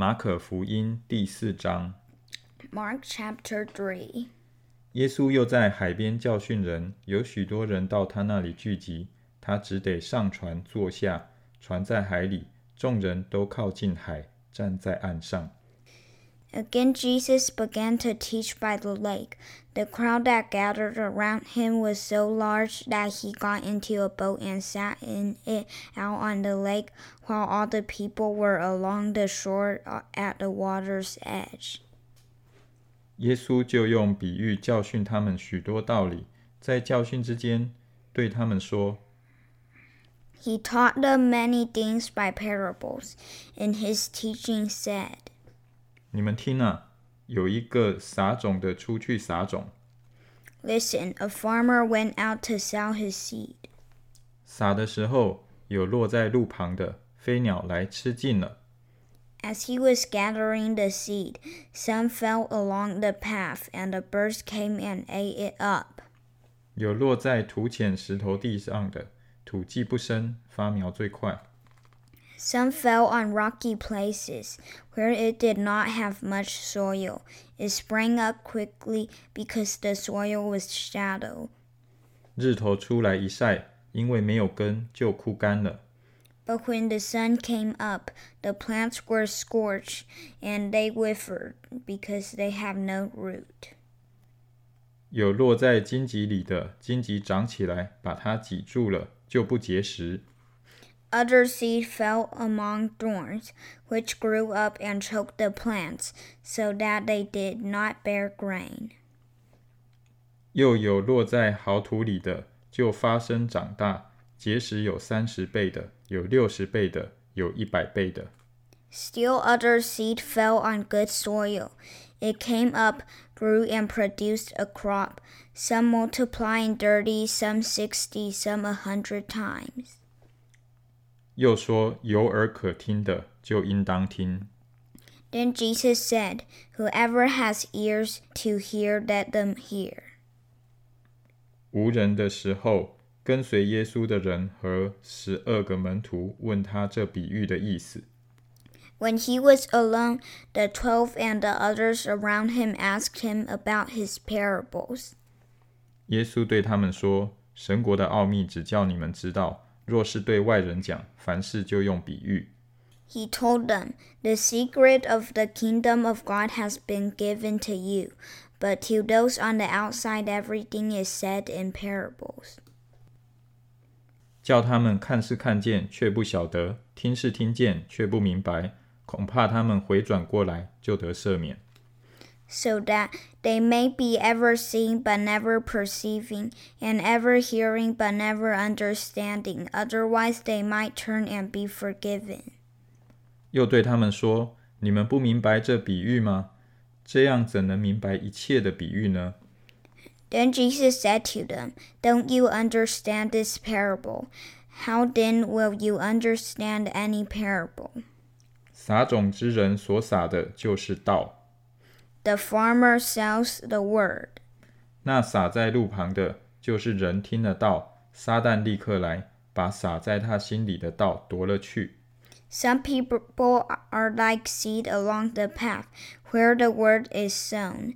马可福音第四章，Mark chapter three 耶稣又在海边教训人，有许多人到他那里聚集，他只得上船坐下，船在海里，众人都靠近海，站在岸上。Again, Jesus began to teach by the lake. The crowd that gathered around him was so large that he got into a boat and sat in it out on the lake, while all the people were along the shore uh, at the water's edge. 耶稣就用比喻教训他们许多道理，在教训之间对他们说： He taught them many things by parables. In his teaching, said, 你们听啊，有一个撒种的出去撒种，Listen, a farmer went out to sow his seed. 撒的时候有落在路旁的，飞鸟来吃尽了。As he was gathering the seed, some fell along the path, and the birds came and ate it up. 有落在土浅石头地上的，土既不深，发苗最快。Some fell on rocky places, where it did not have much soil. It sprang up quickly because the soil was shallow. 日头出来一晒，因为没有根，就枯干了。 But when the sun came up, the plants were scorched, and they withered because they have no root. 有落在荆棘里的，荆棘长起来，把它挤住了，就不结实。 Other seed fell among thorns, which grew up and choked the plants, so that they did not bear grain. 又有落在好土里的，就发生长大，结实有三十倍的，有六十倍的，有一百倍的。 Still other seed fell on good soil. It came up, grew, and produced a crop, some multiplying thirty, some sixty, some a hundred times. 又说有耳可听的，就应当听。 Then Jesus said, Whoever has ears to hear, let them hear. 无人的时候，跟随耶稣的人和十二个门徒问他这比喻的意思。 When he was alone, the twelve and the others around him asked him about his parables. 耶稣对他们说：“神国的奥秘只叫你们知道， 若是对外人讲，凡事就用比喻。He told them, The secret of the kingdom of God has been given to you, but to those on the outside, everything is said in parables. 叫他们看是看见，却不晓得；听是听见，却不明白。恐怕他们回转过来，就得赦免。So that they may be ever seeing but never perceiving, and ever hearing but never understanding, otherwise they might turn and be forgiven. 又对他们说：“你们不明白这比喻吗？这样怎能明白一切的比喻呢？ Then Jesus said to them, Don't you understand this parable? How then will you understand any parable? 撒种之人所撒的就是道。 The farmer sells the word. 那撒在路旁的，就是人听了道，撒旦立刻来，把撒在他心里的道夺了去。 Some people are like seed along the path, where the word is sown.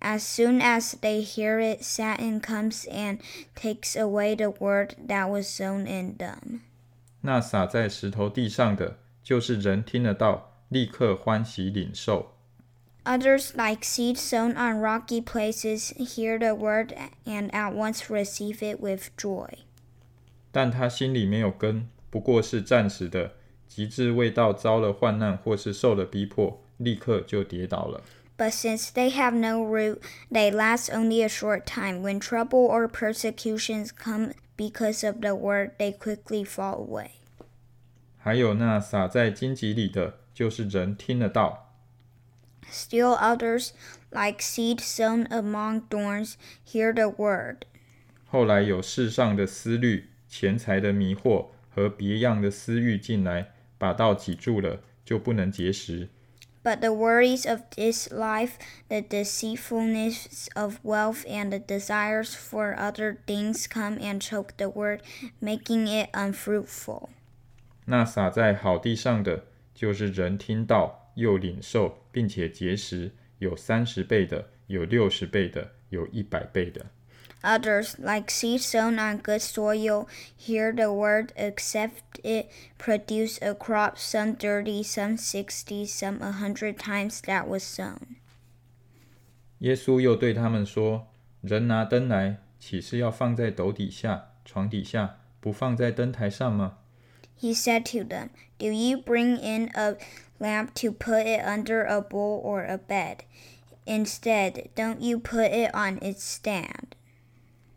As soon as they hear it, Satan comes and takes away the word that was sown in them. 那撒在石头地上的，就是人听了道，立刻欢喜领受。 Others, like seed sown on rocky places, hear the word and at once receive it with joy. 但他心里没有根，不过是暂时的，及至未到遭了患难或是受了逼迫，立刻就跌倒了。 But since they have no root, they last only a short time. When trouble or persecutions come because of the word, they quickly fall away. 还有那撒在荆棘里的，就是人听了道， Still others, like seed sown among thorns, hear the word. 后来有世上的思虑、钱财的迷惑和别样的私欲进来，把道挤住了，就不能结实。 But the worries of this life, the deceitfulness of wealth, and the desires for other things come and choke the word, making it unfruitful. 那撒在好地上的， 就是人听到 又领受，并且结实，有三十倍的，有六十倍的，有一百倍的。Others, like seed sown on good soil, hear the word, accept it, produce a crop, some thirty, some sixty, some a hundred times that was sown. 耶稣又对他们说：“人拿灯来，岂是要放在斗底下、床底下，不放在灯台上吗？He said to them, Do you bring in a lamp to put it under a bowl or a bed? Instead, don't you put it on its stand?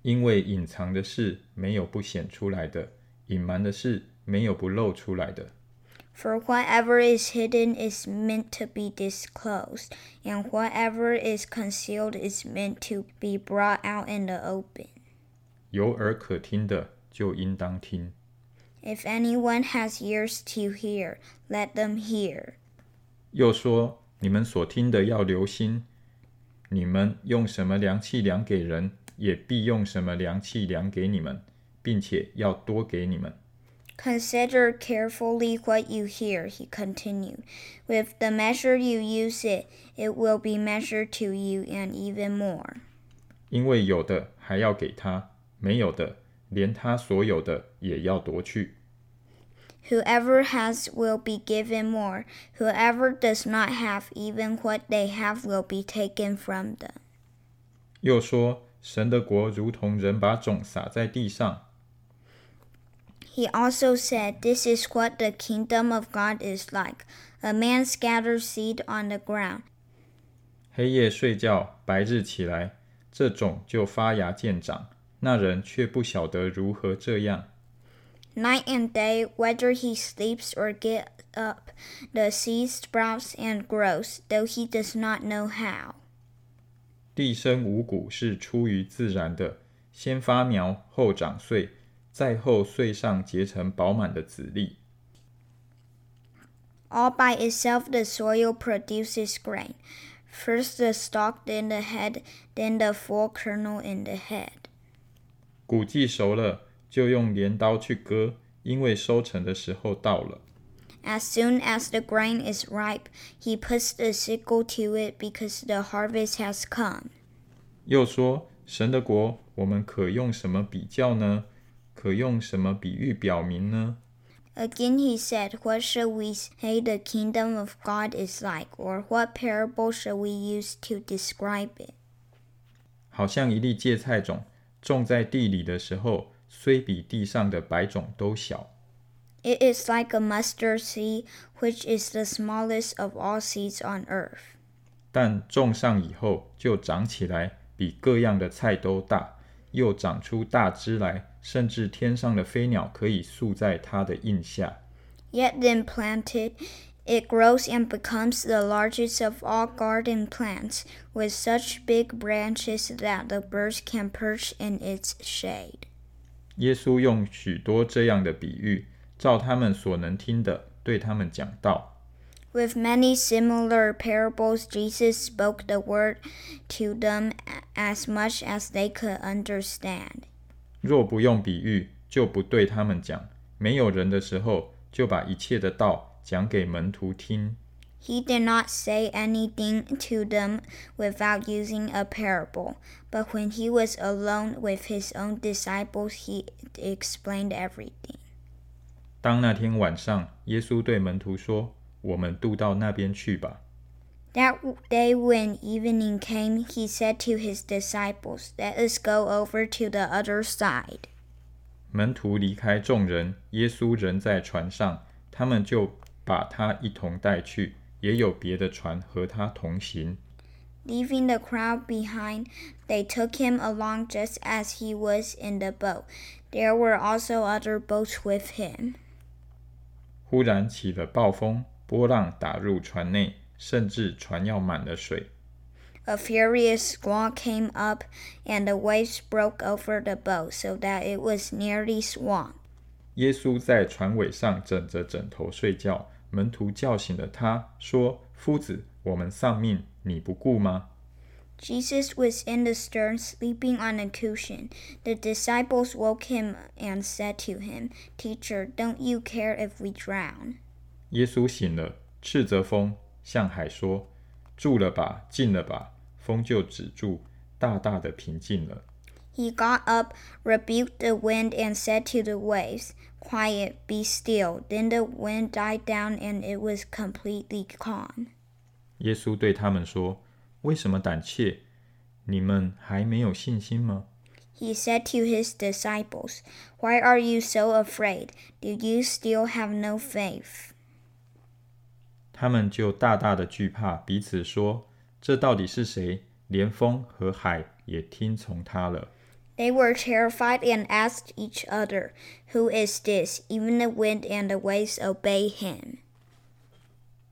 因为隐藏的事没有不显出来的，隐瞒的事没有不露出来的。 For whatever is hidden is meant to be disclosed, and whatever is concealed is meant to be brought out in the open. 有耳可听的，就应当听。 If anyone has ears to hear, let them hear. 又说：你们所听的要留心，你们用什么量器量给人，也必用什么量器量给你们，并且要多给你们。 Consider carefully what you hear, he continued. With the measure you use it, it will be measured to you and even more. 因为有的还要给他，没有的 连他所有的也要夺去。Whoever has will be given more. Whoever does not have, even what they have will be taken from them. 又说：神的国如同人把种撒在地上，He also said, This is what the kingdom of God is like. A man scatters seed on the ground. 黑夜睡觉，白日起来，这种就发芽见长。那人却不晓得如何这样。 Night and day, whether he sleeps or get up, the seed sprouts and grows, though he does not know how. 地生五谷是出于自然的，先发苗，后长穗，再后穗上结成饱满的籽粒。 All by itself the soil produces grain. First the stalk, then the head, then the full kernel in the head. 谷既熟了，就用镰刀去割，因为收成的时候到了。 As soon as the grain is ripe, he puts the sickle to it because the harvest has come. 又说：神的国，我们可用什么比较呢？可用什么比喻表明呢？ Again he said, What shall we say the kingdom of God is like, or what parable shall we use to describe it? 好像一粒芥菜种， 种在地里的时候，虽比地上的百种都小，It is like a mustard seed, which is the smallest of all seeds on earth. 但种上以后就长起来，比各样的菜都大，又长出大枝来，甚至天上的飞鸟可以宿在它的印下。Yet then planted, it grows and becomes the largest of all garden plants, with such big branches that the birds can perch in its shade. 耶稣用许多这样的比喻，照他们所能听的，对他们讲道。 With many similar parables, Jesus spoke the word to them as much as they could understand. 若不用比喻，就不对他们讲；没有人的时候，就把一切的道 讲给门徒听。 He did not say anything to them without using a parable, but when he was alone with his own disciples, he explained everything. 当那天晚上，耶稣对门徒说：“我们渡到那边去吧。 That day when evening came, he said to his disciples, Let us go over to the other side. ”门徒离开众人，耶稣仍在船上，他们就 把他一同带去，也有别的船和他同行。Leaving the crowd behind, they took him along just as he was in the boat. There were also other boats with him. 忽然起了暴风，波浪打入船内，甚至船要满了水。A furious squall came up, and the waves broke over the boat so that it was nearly swamped. 耶稣在船尾上枕着枕头睡觉，门徒叫醒了他，说：“夫子，我们丧命，你不顾吗？” Jesus was in the stern, sleeping on a cushion. The disciples woke him and said to him, Teacher, don't you care if we drown? 耶稣醒了，斥责风，向海说：“住了吧，静了吧。”风就止住，大大的平静了。He got up, rebuked the wind, and said to the waves, Quiet, be still. Then the wind died down, and it was completely calm. 耶稣对他们说：“为什么胆怯？你们还没有信心吗？” He said to his disciples, Why are you so afraid? Do you still have no faith? 他们就大大的惧怕，彼此说：“这到底是谁？连风和海也听从他了。” ” They were terrified and asked each other, Who is this? Even the wind and the waves obey him.